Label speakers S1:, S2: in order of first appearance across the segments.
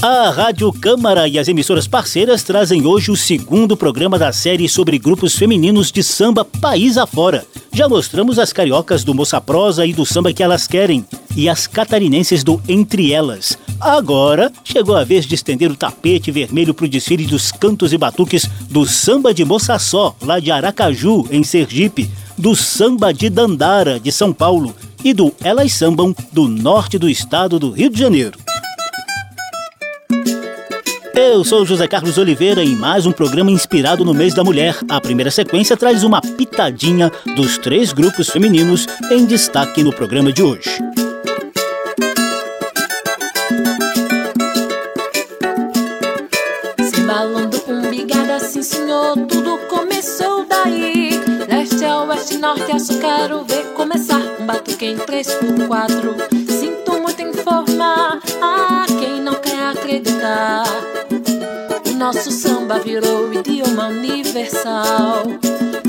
S1: A Rádio Câmara e as emissoras parceiras trazem hoje o segundo programa da série sobre grupos femininos de samba país afora. Já mostramos as cariocas do Moça Prosa e do Samba que Elas Querem, e as catarinenses do Entre Elas. Agora chegou a vez de estender o tapete vermelho para o desfile dos cantos e batuques do Samba de Moça Só, lá de Aracaju, em Sergipe, do Samba de Dandara, de São Paulo, e do Elas Sambam, do norte do estado do Rio de Janeiro. Eu sou José Carlos Oliveira em mais um programa inspirado no mês da mulher. A primeira sequência traz uma pitadinha dos três grupos femininos em destaque no programa de hoje.
S2: Simbalando umbigada, sim senhor, tudo começou daí. Leste a oeste, norte a sul, quero ver começar um batuque em 3 por 4 Sinto muito informar a quem não quer acreditar. Nosso samba virou idioma universal.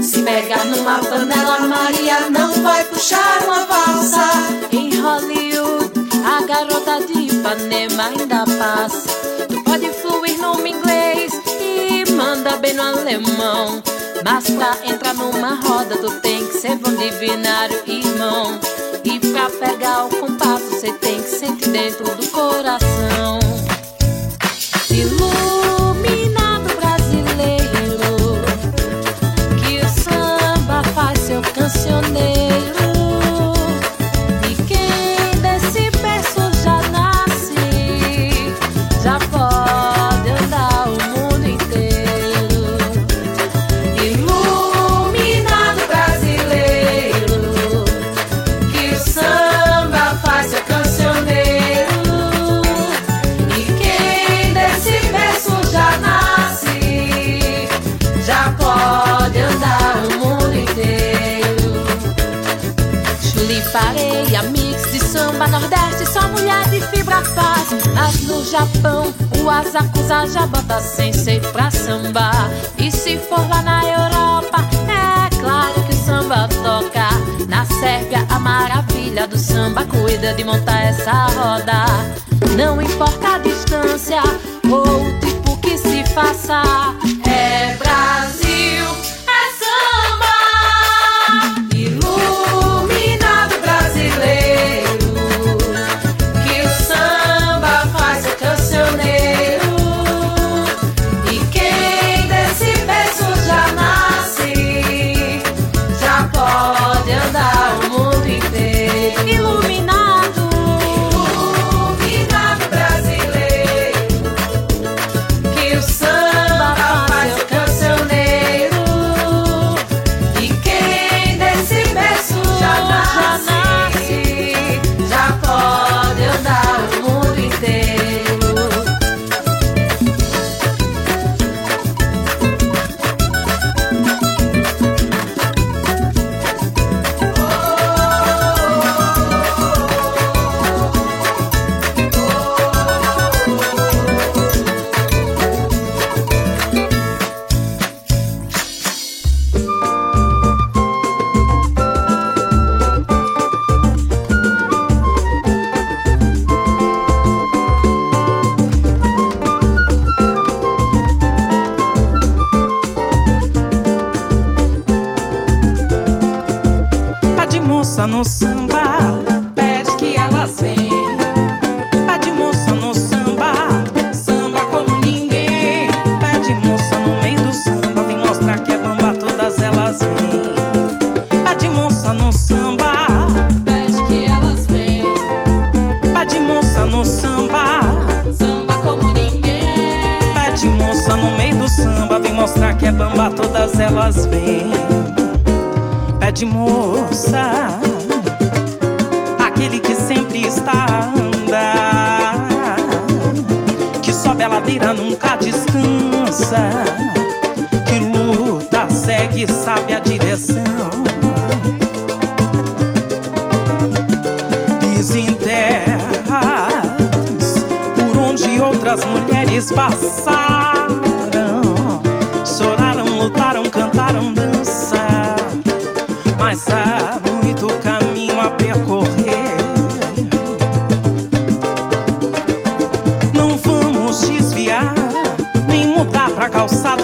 S2: Se pegar numa panela, Maria não vai puxar uma valsa. Em Hollywood, a garota de Ipanema ainda passa. Tu pode fluir no inglês e manda bem no alemão. Mas pra entrar numa roda, tu tem que ser bom divinário, irmão. E pra pegar o compasso, você tem que sentir dentro do coração. Mas no Japão, o azakusa já bota sem ser pra sambar. E se for lá na Europa, é claro que o samba toca. Na Sérvia, a maravilha do samba cuida de montar essa roda. Não importa a distância ou o tipo que se faça,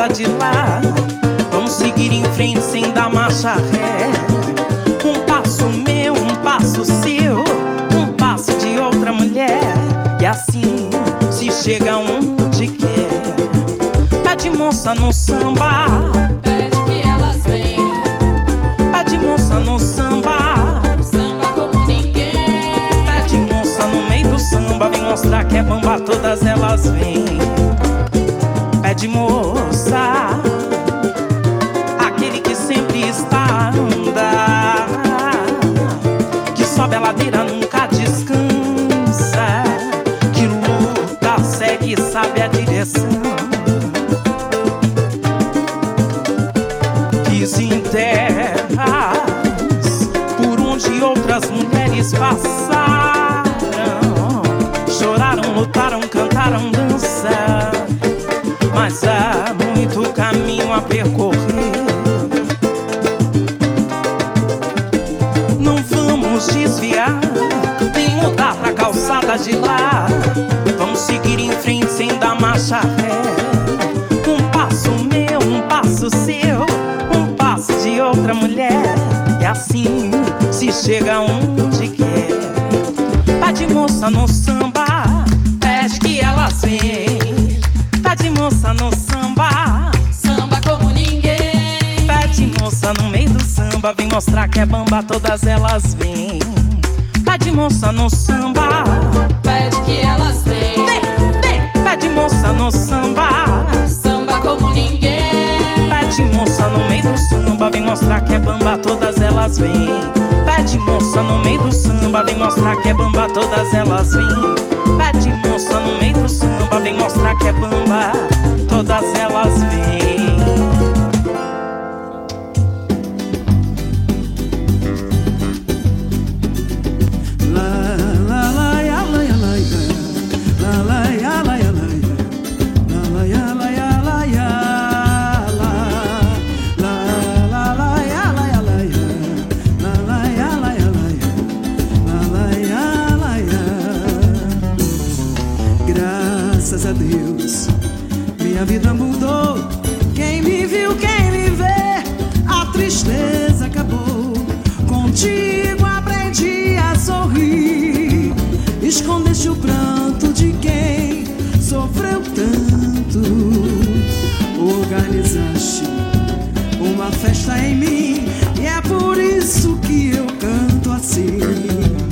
S3: de lá. Vamos seguir em frente sem dar marcha ré. Um passo meu, um passo seu, um passo de outra mulher. E assim se chega onde quer. Pede moça no samba,
S2: Pede que elas venham,
S3: pede moça no samba.
S2: samba como ninguém.
S3: Pede moça no meio do samba, vem mostrar que é bamba, todas elas vêm. Pede moça, percorrer. Não vamos desviar, nem mudar pra calçada de lá. Vamos seguir em frente sem dar marcha ré. Um passo meu, um passo seu, um passo de outra mulher. E assim se chega onde quer. Pede moça no samba, moça no meio do samba, vem mostrar que é bamba, todas elas vêm. Pede moça no samba,
S2: Pede que elas venham,
S3: vem, vem. Pede moça no samba,
S2: samba como ninguém.
S3: pede moça no meio do samba, vem mostrar que é bamba, todas elas vêm. Pede moça no meio do samba, vem mostrar que é bamba, todas elas vêm. Pede moça no meio do samba, vem mostrar que é bamba, todas elas vêm.
S4: Minha vida mudou. Quem me viu, quem me vê, a tristeza acabou. Contigo aprendi a sorrir. Escondeste o pranto de quem sofreu tanto. Organizaste uma festa em mim, e é por isso que eu canto assim.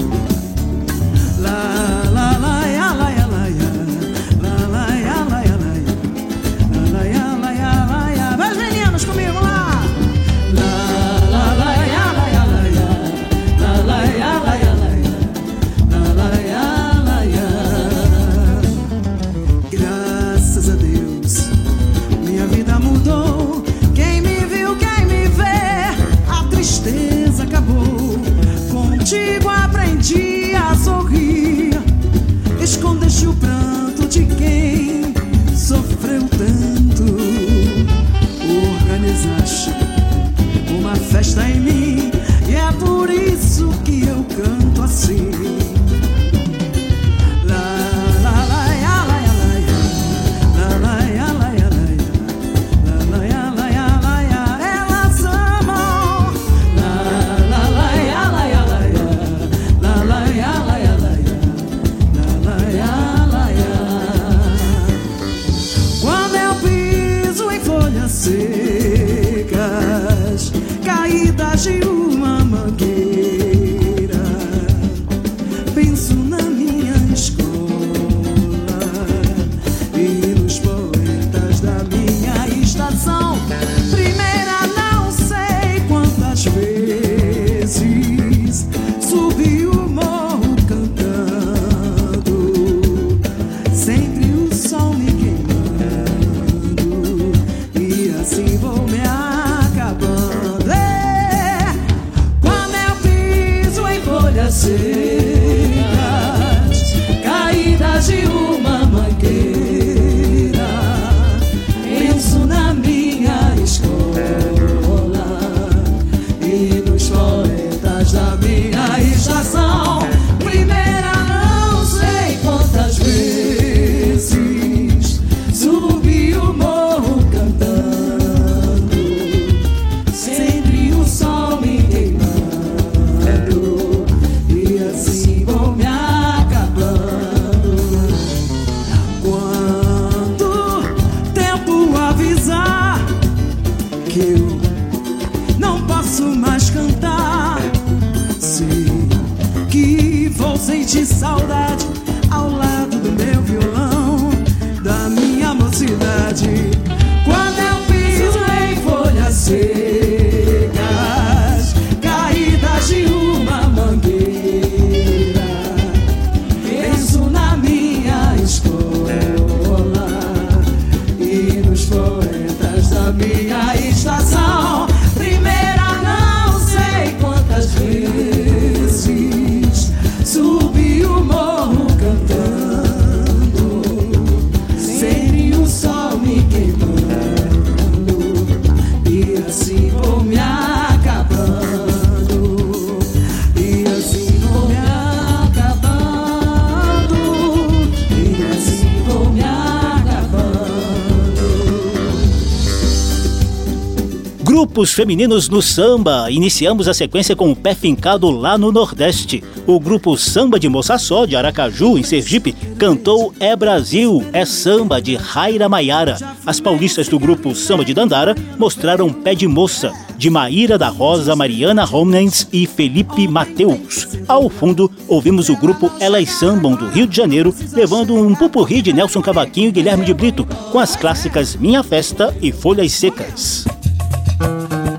S1: Grupos femininos no samba. Iniciamos a sequência com o pé fincado lá no Nordeste. O grupo Samba de Moça Só, de Aracaju, em Sergipe, cantou É Brasil, é Samba, de Raira Maiara. As paulistas do grupo Samba de Dandara mostraram Pé de Moça, de Maíra da Rosa, Mariana Romnens e Felipe Mateus. Ao fundo, ouvimos o grupo Elas Sambam, do Rio de Janeiro, levando um pupurri de Nelson Cavaquinho e Guilherme de Brito, com as clássicas Minha Festa e Folhas Secas.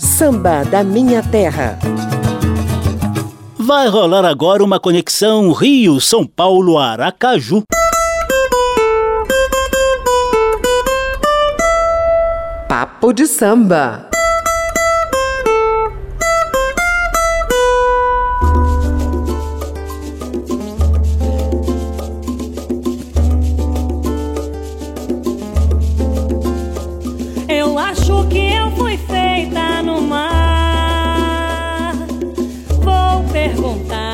S5: Samba da Minha Terra.
S1: Vai rolar agora uma conexão Rio-São Paulo-Aracaju.
S5: Papo de samba
S1: deitar no mar. Vou perguntar.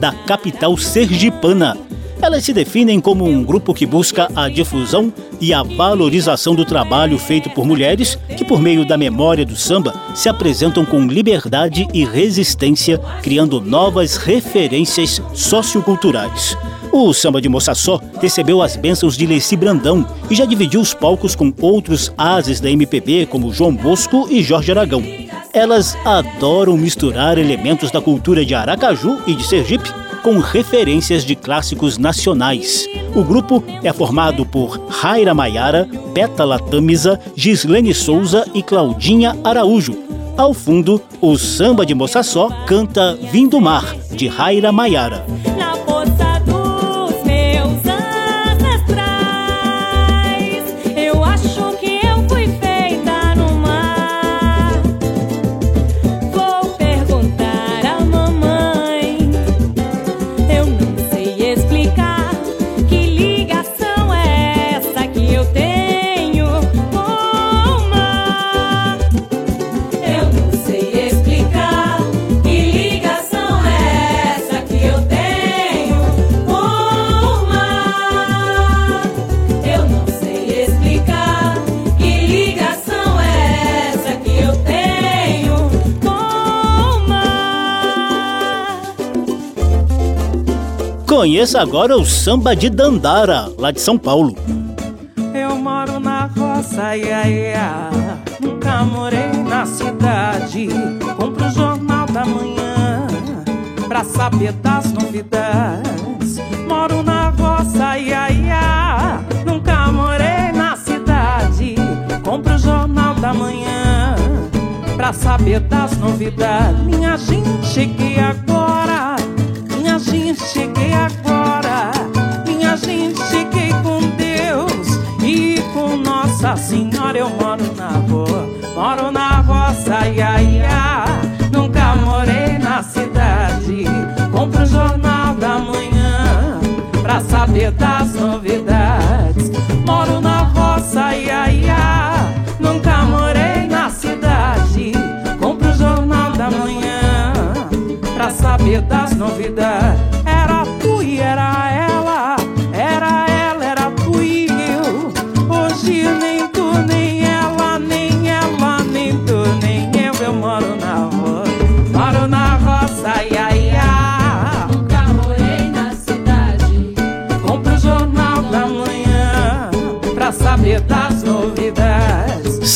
S1: da capital sergipana. Elas se definem como um grupo que busca a difusão e a valorização do trabalho feito por mulheres que, por meio da memória do samba, se apresentam com liberdade e resistência, criando novas referências socioculturais. O samba de Moça Só recebeu as bênçãos de Leci Brandão e já dividiu os palcos com outros ases da MPB como João Bosco e Jorge Aragão. Elas adoram misturar elementos da cultura de Aracaju e de Sergipe com referências de clássicos nacionais. O grupo é formado por Raira Maiara, Beta Latamisa, Gislene Souza e Claudinha Araújo. Ao fundo, o samba de Moça Só canta Vindo Mar, de Raira Maiara. Conheça agora o samba de Dandara, lá de São Paulo.
S3: Eu moro na roça, ia, ia. Nunca morei na cidade. Compro o jornal da manhã pra saber das novidades. Moro na roça, ia, ia. Nunca morei na cidade. Compro o jornal da manhã pra saber das novidades. Minha gente, cheguei agora. Nossa Senhora. Eu moro na rua, moro na roça, ia, ia. Nunca morei na cidade. Compro o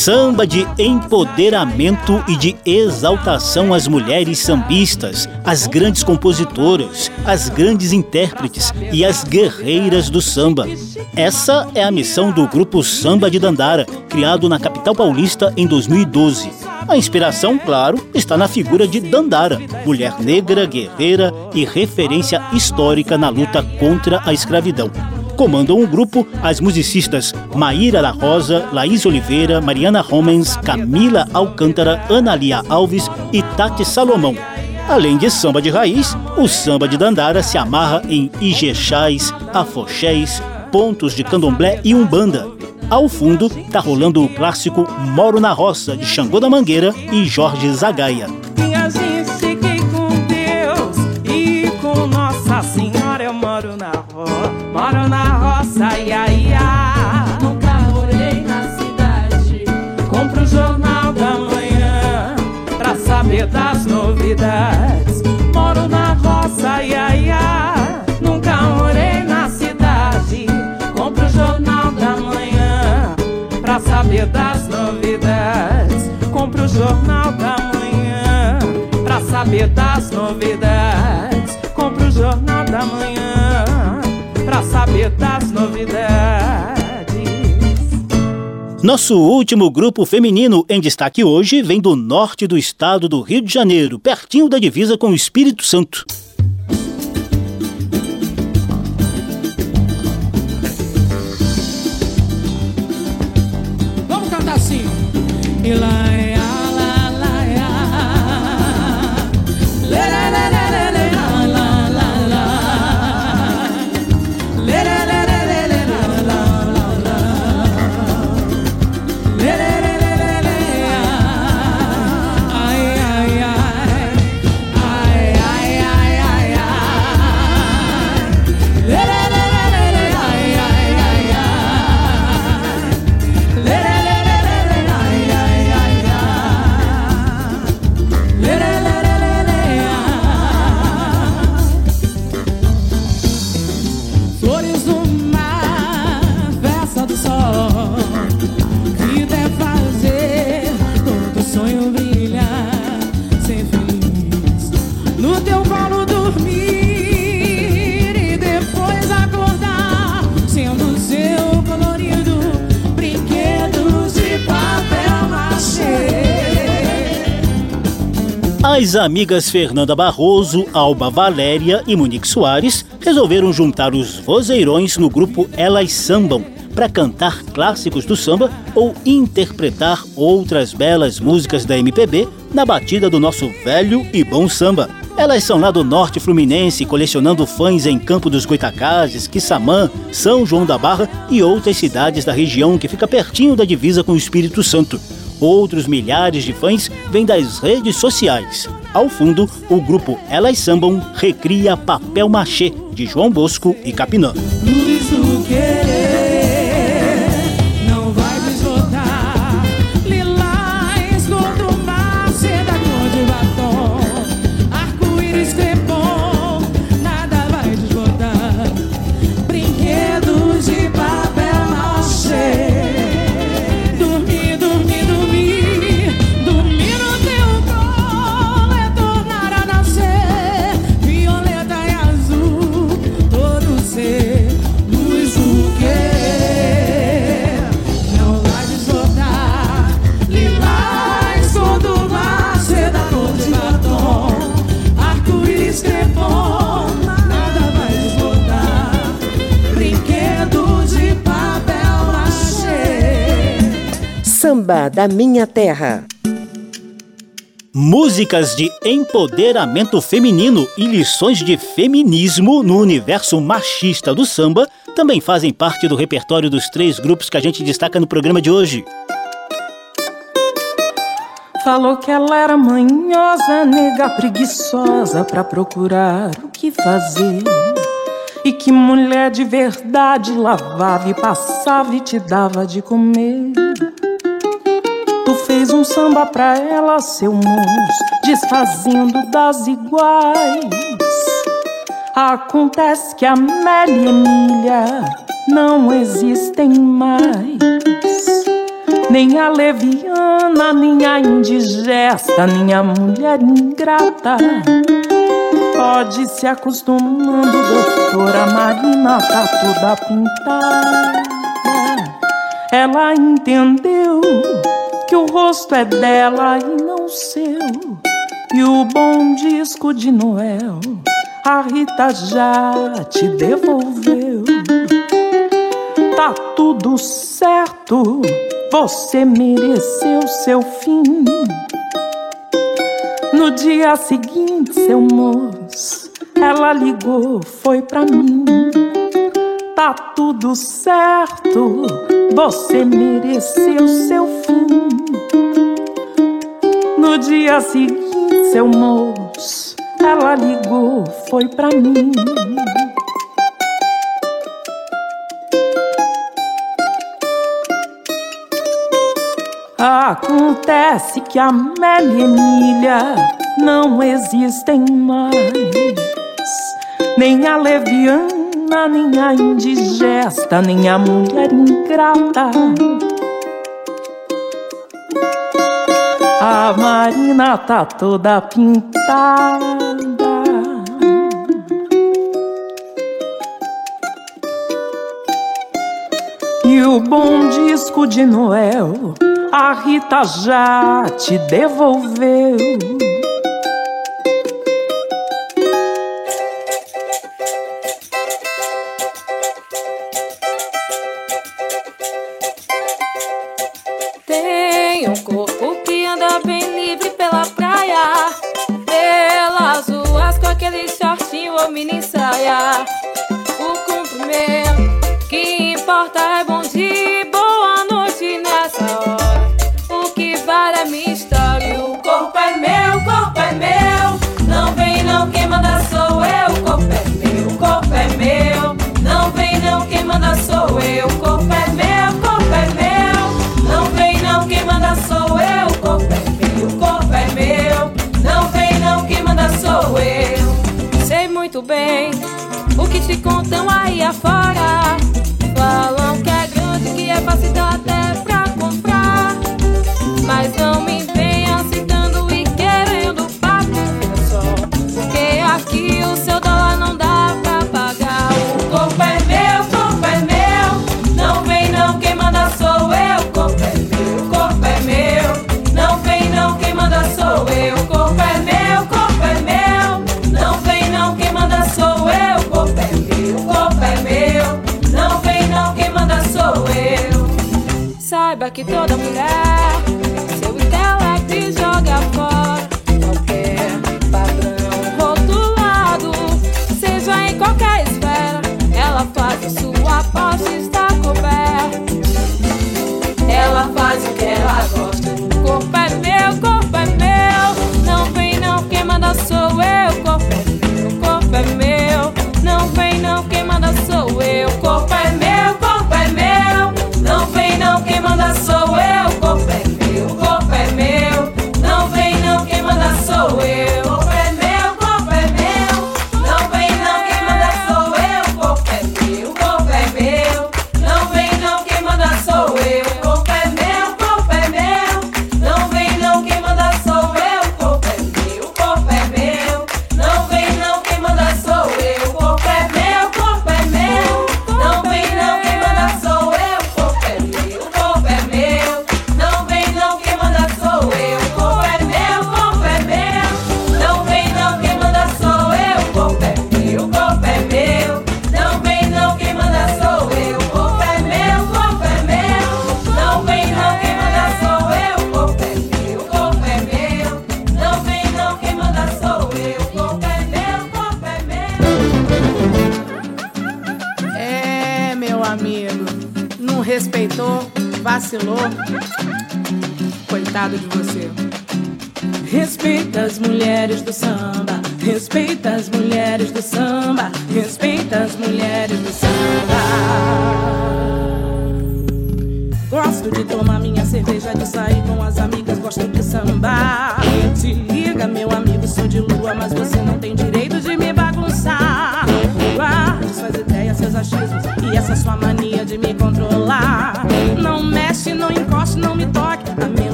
S1: Samba de empoderamento e de exaltação às mulheres sambistas, às grandes compositoras, às grandes intérpretes e às guerreiras do samba. Essa é a missão do grupo Samba de Dandara, criado na capital paulista em 2012. A inspiração, claro, está na figura de Dandara, mulher negra, guerreira e referência histórica na luta contra a escravidão. Comandam o grupo as musicistas Maíra da Rosa, Laís Oliveira, Mariana Romens, Camila Alcântara, Analia Alves e Tati Salomão. Além de samba de raiz, o samba de Dandara se amarra em ijexás, afoxés, pontos de candomblé e umbanda. Ao fundo, tá rolando o clássico Moro na Roça, de Xangô da Mangueira e Jorge Zagaia.
S3: Moro na roça, ia, ia.
S2: Nunca morei na cidade.
S3: Compro o jornal da manhã pra saber das novidades. Compro o jornal da manhã pra saber das novidades.
S1: Nosso último grupo feminino em destaque hoje vem do norte do estado do Rio de Janeiro, pertinho da divisa com o Espírito Santo. As amigas Fernanda Barroso, Alba Valéria e Monique Soares resolveram juntar os vozeirões no grupo Elas Sambam para cantar clássicos do samba ou interpretar outras belas músicas da MPB na batida do nosso velho e bom samba. Elas são lá do norte fluminense, colecionando fãs em Campo dos Goitacazes, Quissamã, São João da Barra e outras cidades da região que fica pertinho da divisa com o Espírito Santo. Outros milhares de fãs vêm das redes sociais. Ao fundo, o grupo Elas Sambam recria Papel Machê, de João Bosco e Capinã.
S5: Samba da minha terra.
S1: Músicas de empoderamento feminino e lições de feminismo no universo machista do samba também fazem parte do repertório dos três grupos que a gente destaca no programa de hoje.
S3: Falou que ela era manhosa, nega preguiçosa pra procurar o que fazer. E que mulher de verdade lavava e passava e te dava de comer. Tu fez um samba pra ela, seu moço, desfazendo das iguais. Acontece que a Mel e Emília não existem mais. Nem a leviana, nem a indigesta, nem a mulher ingrata. Pode se acostumando, doutora Marina tá toda pintada. Ela entendeu que o rosto é dela e não seu. E o bom disco de Noel, a Rita já te devolveu. Tá tudo certo, você mereceu seu fim. No dia seguinte, seu moço, ela ligou, foi pra mim. Tá tudo certo, você mereceu seu fim. No dia seguinte, seu moço, ela ligou, foi pra mim. Acontece que a Mel e Emília não existem mais. Nem a leviana, nem a indigesta, nem a mulher ingrata. A Marina tá toda pintada. E o bom disco de Noel, a Rita já te devolveu.
S2: Bem o que te contam aí afora. Que toda
S6: mulher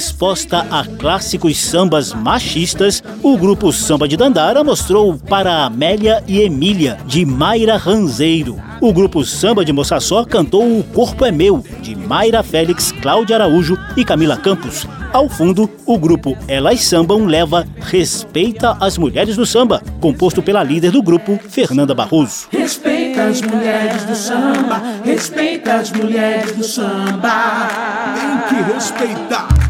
S1: resposta a clássicos sambas machistas, o grupo Samba de Dandara mostrou para Amélia e Emília, de Mayra Ranzeiro. O grupo Samba de Moçaçó cantou O Corpo é Meu, de Mayra Félix, Cláudia Araújo e Camila Campos. Ao fundo, o grupo Elas Sambam leva Respeita as Mulheres do Samba, composto pela líder do grupo, Fernanda Barroso.
S6: Respeita as mulheres do samba, respeita as mulheres do samba.
S7: Tem que respeitar.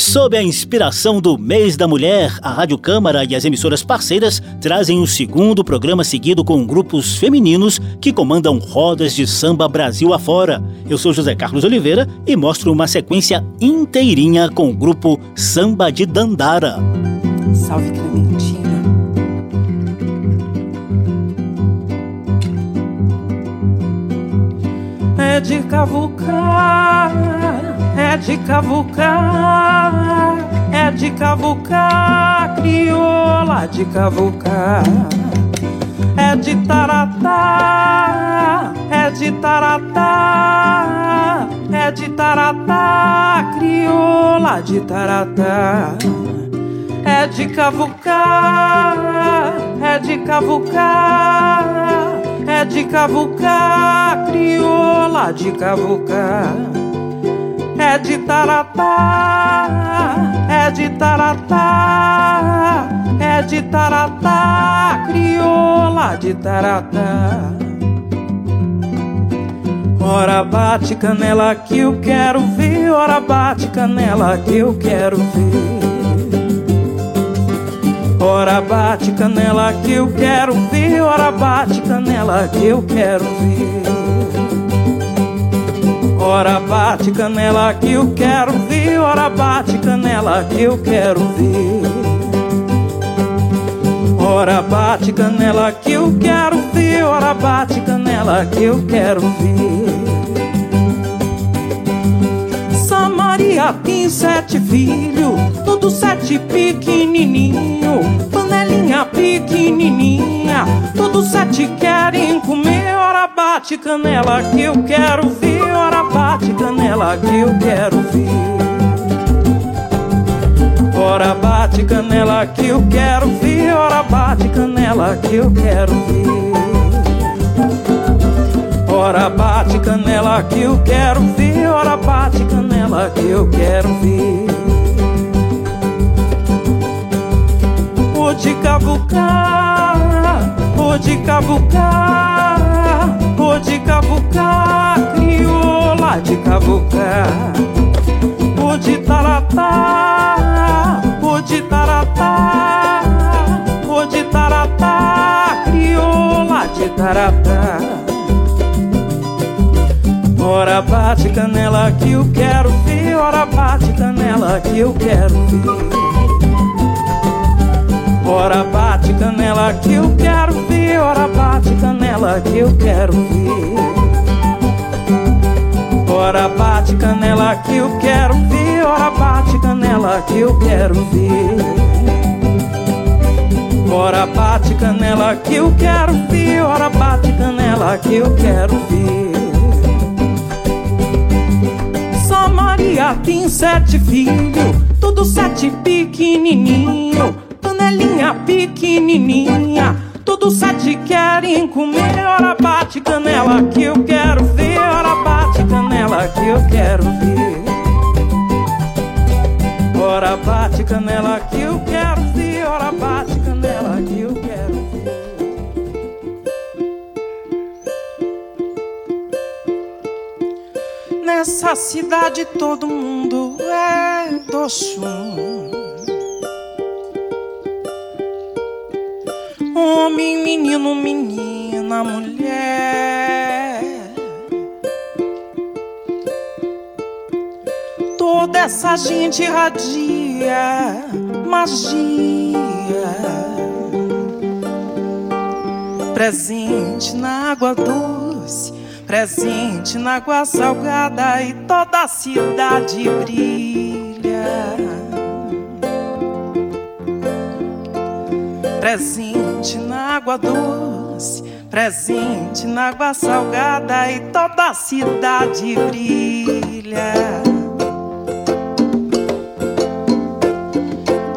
S1: Sob a inspiração do Mês da Mulher, a Rádio Câmara e as emissoras parceiras trazem o segundo programa seguido com grupos femininos que comandam rodas de samba Brasil afora. Eu sou José Carlos Oliveira e mostro uma sequência inteirinha com o grupo Samba de Dandara.
S6: Salve Clementina. É de cavucar, é de cavucar, é de cavucar, crioula de cavucar. É de taratá, é de taratá, é de taratá, crioula de taratá. É de cavucar, é de cavucar, é de cavucar, crioula de cavucar. É de taratá, é de taratá, é de taratá, crioula de taratá. Ora bate canela que eu quero ver, ora bate canela que eu quero ver. Ora bate canela que eu quero ver, ora bate canela que eu quero ver. Ora bate canela que eu quero ver, ora bate canela que eu quero ver. Ora bate canela que eu quero ver, ora bate canela que eu quero ver. Samaria tem sete filhos, todos sete pequenininho, panelinha pequenininha, todos sete querem comer. Ora bate canela que eu quero ver, ora bate canela
S3: canela que eu quero ver. Ora bate canela que eu quero ver, ora bate canela que eu quero ver. Ora bate canela que eu quero ver, ora bate canela que eu quero ver. De cavucar, vou de cavucar, vou de cavucar, crioula de cavucar. Vou de taratá, vou de taratá, vou de taratá, crioula de taratá. Ora bate canela que eu quero ver, ora bate canela que eu quero ver. Ora bate canela que eu quero ver, ora bate canela que eu quero ver. Ora bate canela que eu quero ver, ora bate canela que eu quero ver. Ora bate canela que eu quero ver, ora bate canela que eu quero ver. Só Maria tem sete filhos, tudo sete pequenininho, panelinha pequenininha, tudo sete querem comer. Ora bate canela que eu quero ver, ora bate canela que eu quero ver. Ora bate canela que eu quero ver, ora bate canela que eu quero ver. Nessa cidade todo mundo é do chum. Homem, menino, menina, mulher. Toda essa gente irradia magia. Presente na água doce, presente na água salgada e toda a cidade brilha. Presente na água doce, presente na água salgada e toda a cidade brilha.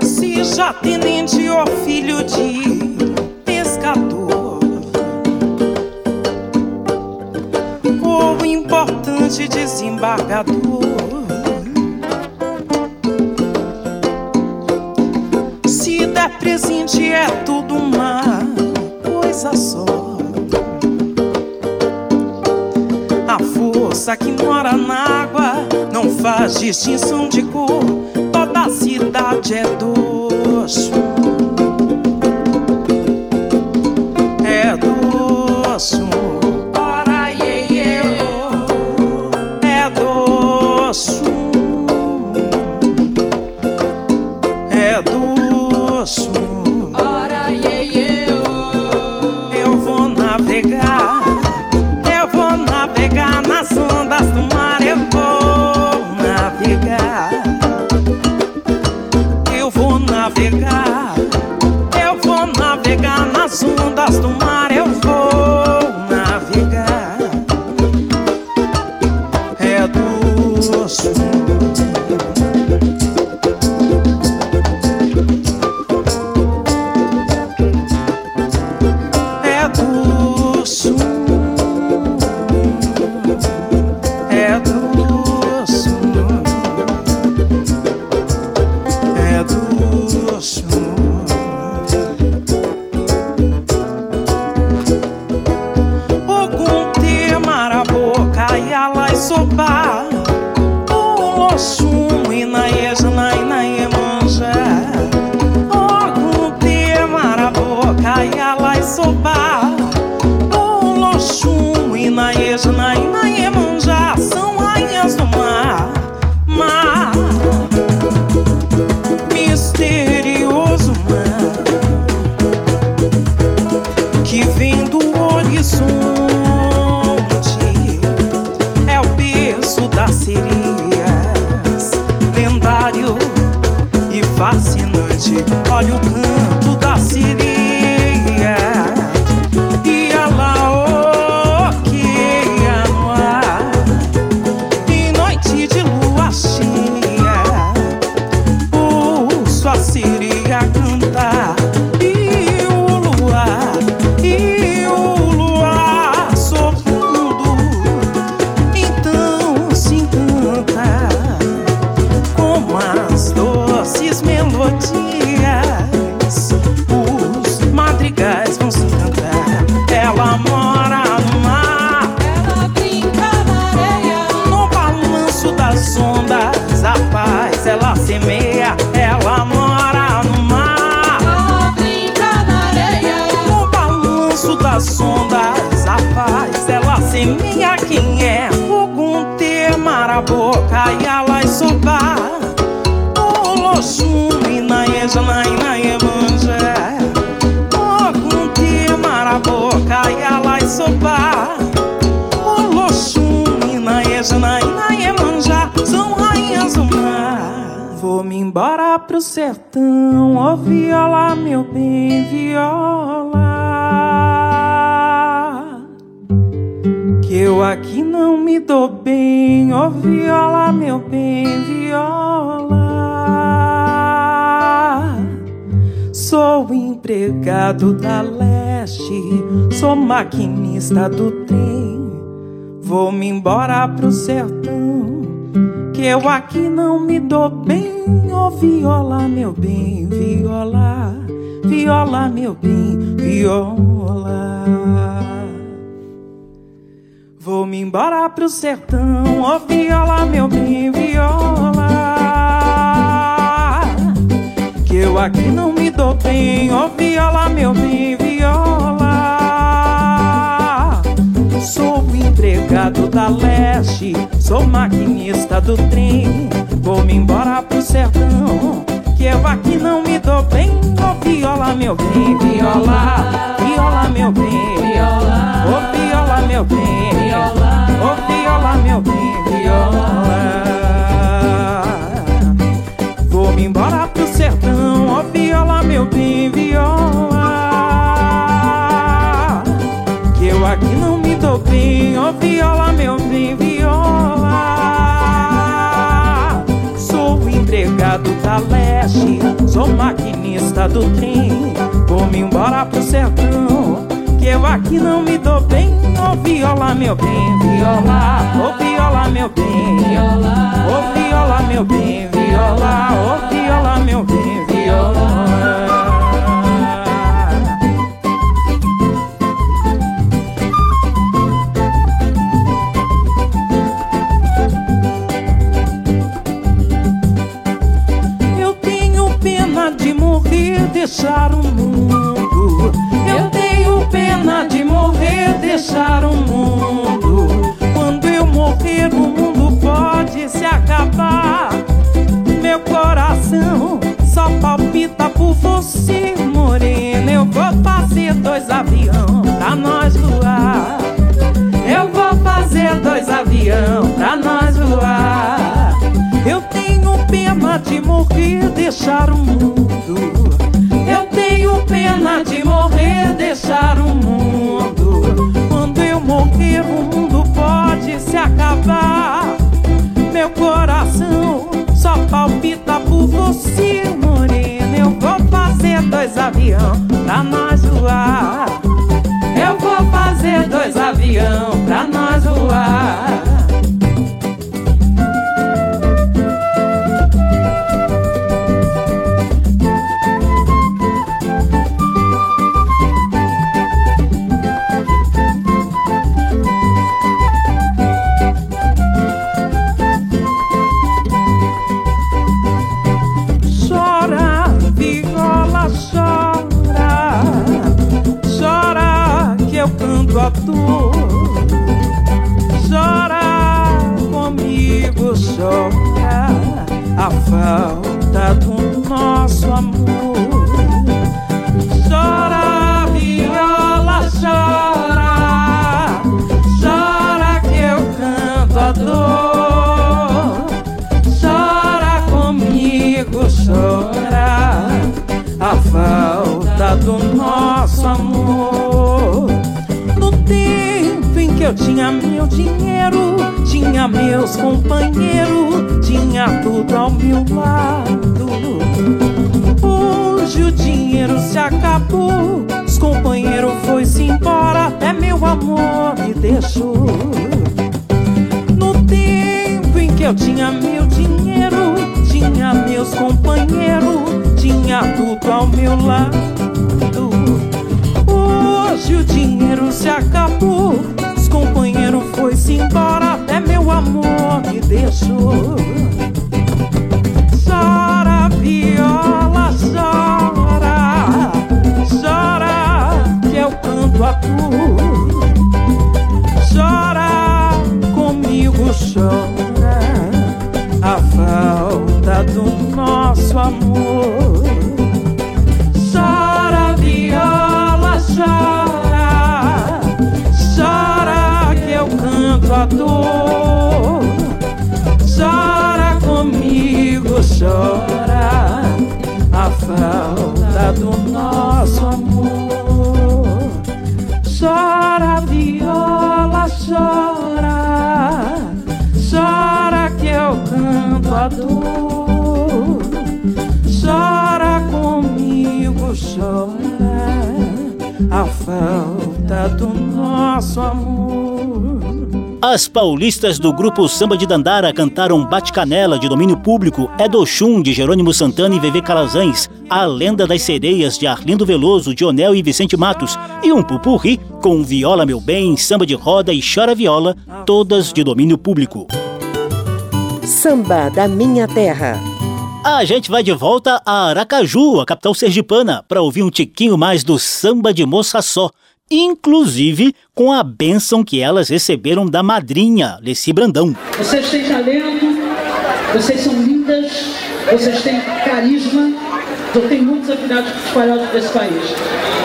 S3: Seja tenente ou filho de pescador, ou importante desembargador. Der presente é tudo uma coisa só. A força que mora na água não faz distinção de cor. Toda cidade é doce. Empregado da leste, sou maquinista do trem. Vou-me embora pro sertão, que eu aqui não me dou bem, ó oh, viola, meu bem, viola. Viola, meu bem, viola. Vou-me embora pro sertão, ó oh, viola, meu bem, viola. Que eu aqui não me dou bem, ó oh, viola, meu bem, viola. Sou empregado da leste, sou maquinista do trem. Vou-me embora pro sertão, que eu aqui não me dou bem, ó oh, viola, meu bem, viola. Viola, meu bem, viola. Ô viola, meu bem viola, oh viola, meu bem, viola. Viola. Que eu aqui não me dou bem, oh viola, meu bem, viola. Sou empregado da leste, sou maquinista do trem. Vou-me embora pro sertão que eu aqui não me dou bem. Ô oh, viola, meu bem, viola. Ô oh, viola, meu bem, viola. Ô viola, meu bem, viola. Ô viola, meu bem, viola. Deixar o mundo pena de morrer, deixar o mundo. Quando eu morrer, o mundo pode se acabar. Meu coração só palpita por você, morena. Eu vou fazer dois avião pra nós voar. Eu vou fazer dois avião pra nós avião pra nós voar. Eu vou fazer dois avião pra nós tinha meu dinheiro, tinha meus companheiros tinha tudo ao meu lado. Hoje o dinheiro se acabou, os companheiros foi-se embora, até meu amor me deixou. No tempo em que eu tinha meu dinheiro, tinha meus companheiros, tinha tudo ao meu lado. Hoje o dinheiro se acabou, amor me deixou. canto a tu. Chora comigo, chora a falta do nosso amor. Canto a dor. Chora comigo, chora a falta do nosso amor. Chora, viola, chora, chora que eu canto a dor. Chora comigo, chora a falta do nosso amor.
S1: As paulistas do grupo Samba de Dandara cantaram Bate-Canela, de domínio público, É do Chum, de Jerônimo Santana e Vevê Calazans, A Lenda das Sereias, de Arlindo Veloso, Dionel e Vicente Matos, e um pupurri com Viola Meu Bem, Samba de Roda e Chora Viola, todas de domínio público.
S5: Samba da Minha Terra.
S1: A gente vai de volta a Aracaju, a capital sergipana, para ouvir um tiquinho mais do samba de moça só, inclusive com a bênção que elas receberam da madrinha, Leci Brandão.
S8: Vocês têm talento, vocês são lindas, vocês têm carisma. Eu tenho muitos afinados espalhados por esse país.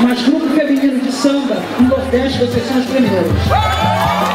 S8: Mas grupo feminino de samba, no Nordeste, vocês são os primeiros.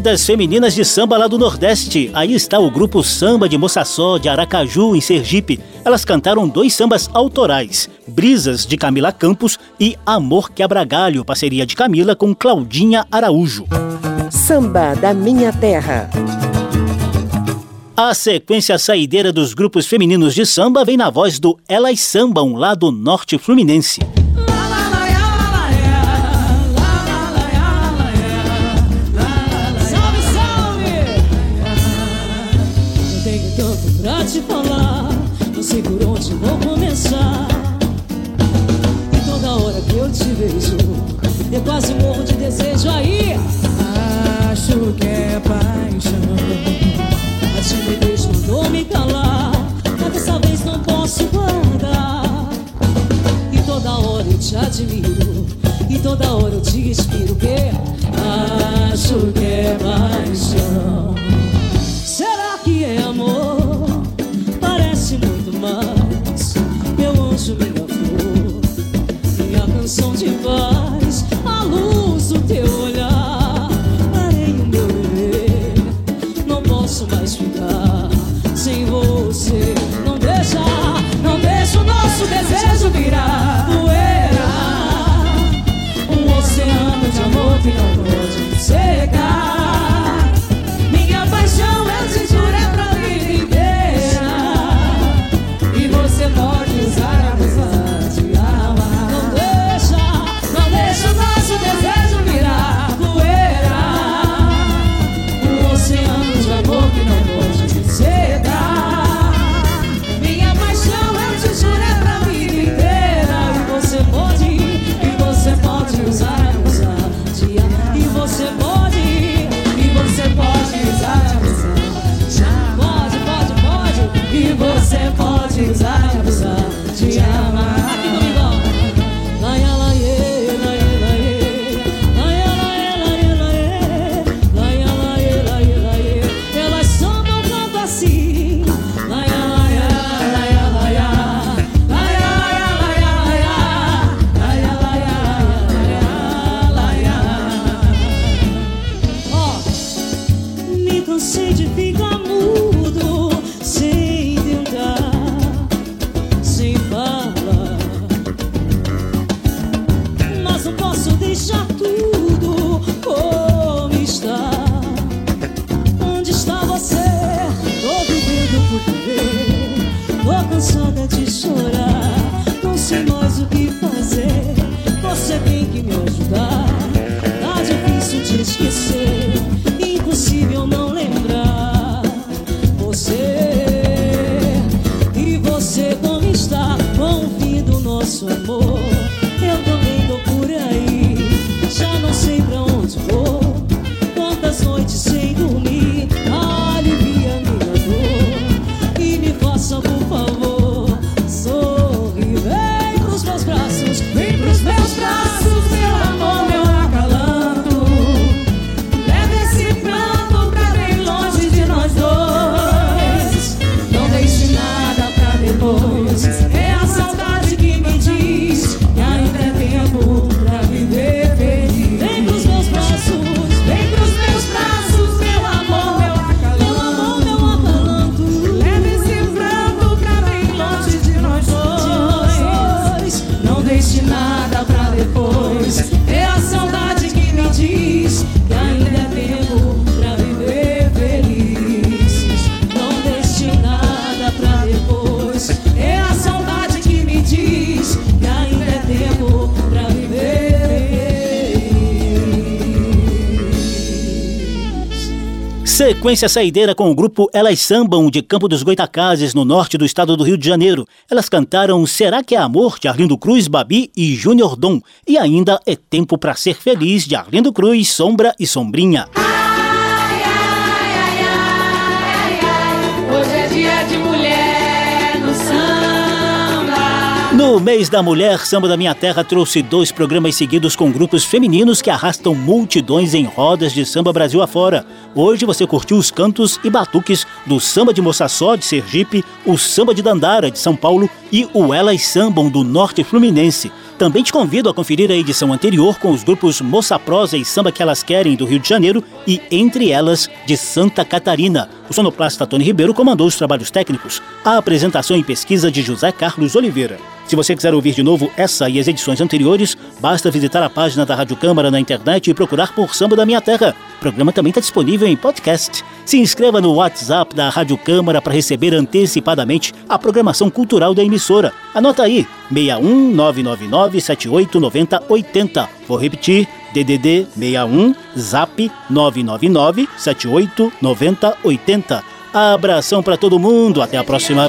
S1: Rodas femininas de samba lá do Nordeste. Aí está o grupo Samba de Moçaçó, de Aracaju, em Sergipe. Elas cantaram dois sambas autorais: Brisas, de Camila Campos, e Amor Quebra-Galho, parceria de Camila com Claudinha Araújo.
S5: Samba da Minha Terra.
S1: A sequência saideira dos grupos femininos de samba vem na voz do Elas Sambam, lá do Norte Fluminense.
S4: Te falar, não sei por onde vou começar. E toda hora que eu te vejo, eu quase morro de desejo aí.
S6: Acho que é paixão.
S4: A timidez mandou me calar, mas dessa vez não posso guardar. E toda hora eu te admiro, e toda hora eu te inspiro. Que acho que é paixão. Será que é amor? Paz, a luz do teu
S1: Sequência saideira com o grupo Elas Sambam de Campo dos Goitacazes, no norte do estado do Rio de Janeiro. Elas cantaram Será que é Amor, de Arlindo Cruz, Babi e Júnior Dom. E ainda É Tempo pra Ser Feliz, de Arlindo Cruz, Sombra e Sombrinha.
S2: Hoje No
S1: mês da mulher, Samba da Minha Terra trouxe dois programas seguidos com grupos femininos que arrastam multidões em rodas de samba Brasil afora. Hoje você curtiu os cantos e batuques do Samba de Moçaçó, de Sergipe, o Samba de Dandara, de São Paulo e o Elas Sambam, do Norte Fluminense. Também te convido a conferir a edição anterior com os grupos Moça Prosa e Samba Que Elas Querem, do Rio de Janeiro, e Entre Elas, de Santa Catarina. O sonoplasta Tony Ribeiro comandou os trabalhos técnicos. A apresentação e pesquisa de José Carlos Oliveira. Se você quiser ouvir de novo essa e as edições anteriores, basta visitar a página da Rádio Câmara na internet e procurar por Samba da Minha Terra. O programa também está disponível em podcast. Se inscreva no WhatsApp da Rádio Câmara para receber antecipadamente a programação cultural da emissora. Anota aí, 61 999 7890 80. Vou repetir, DDD 61 Zap 999 7890 80. Abração para todo mundo, até a próxima.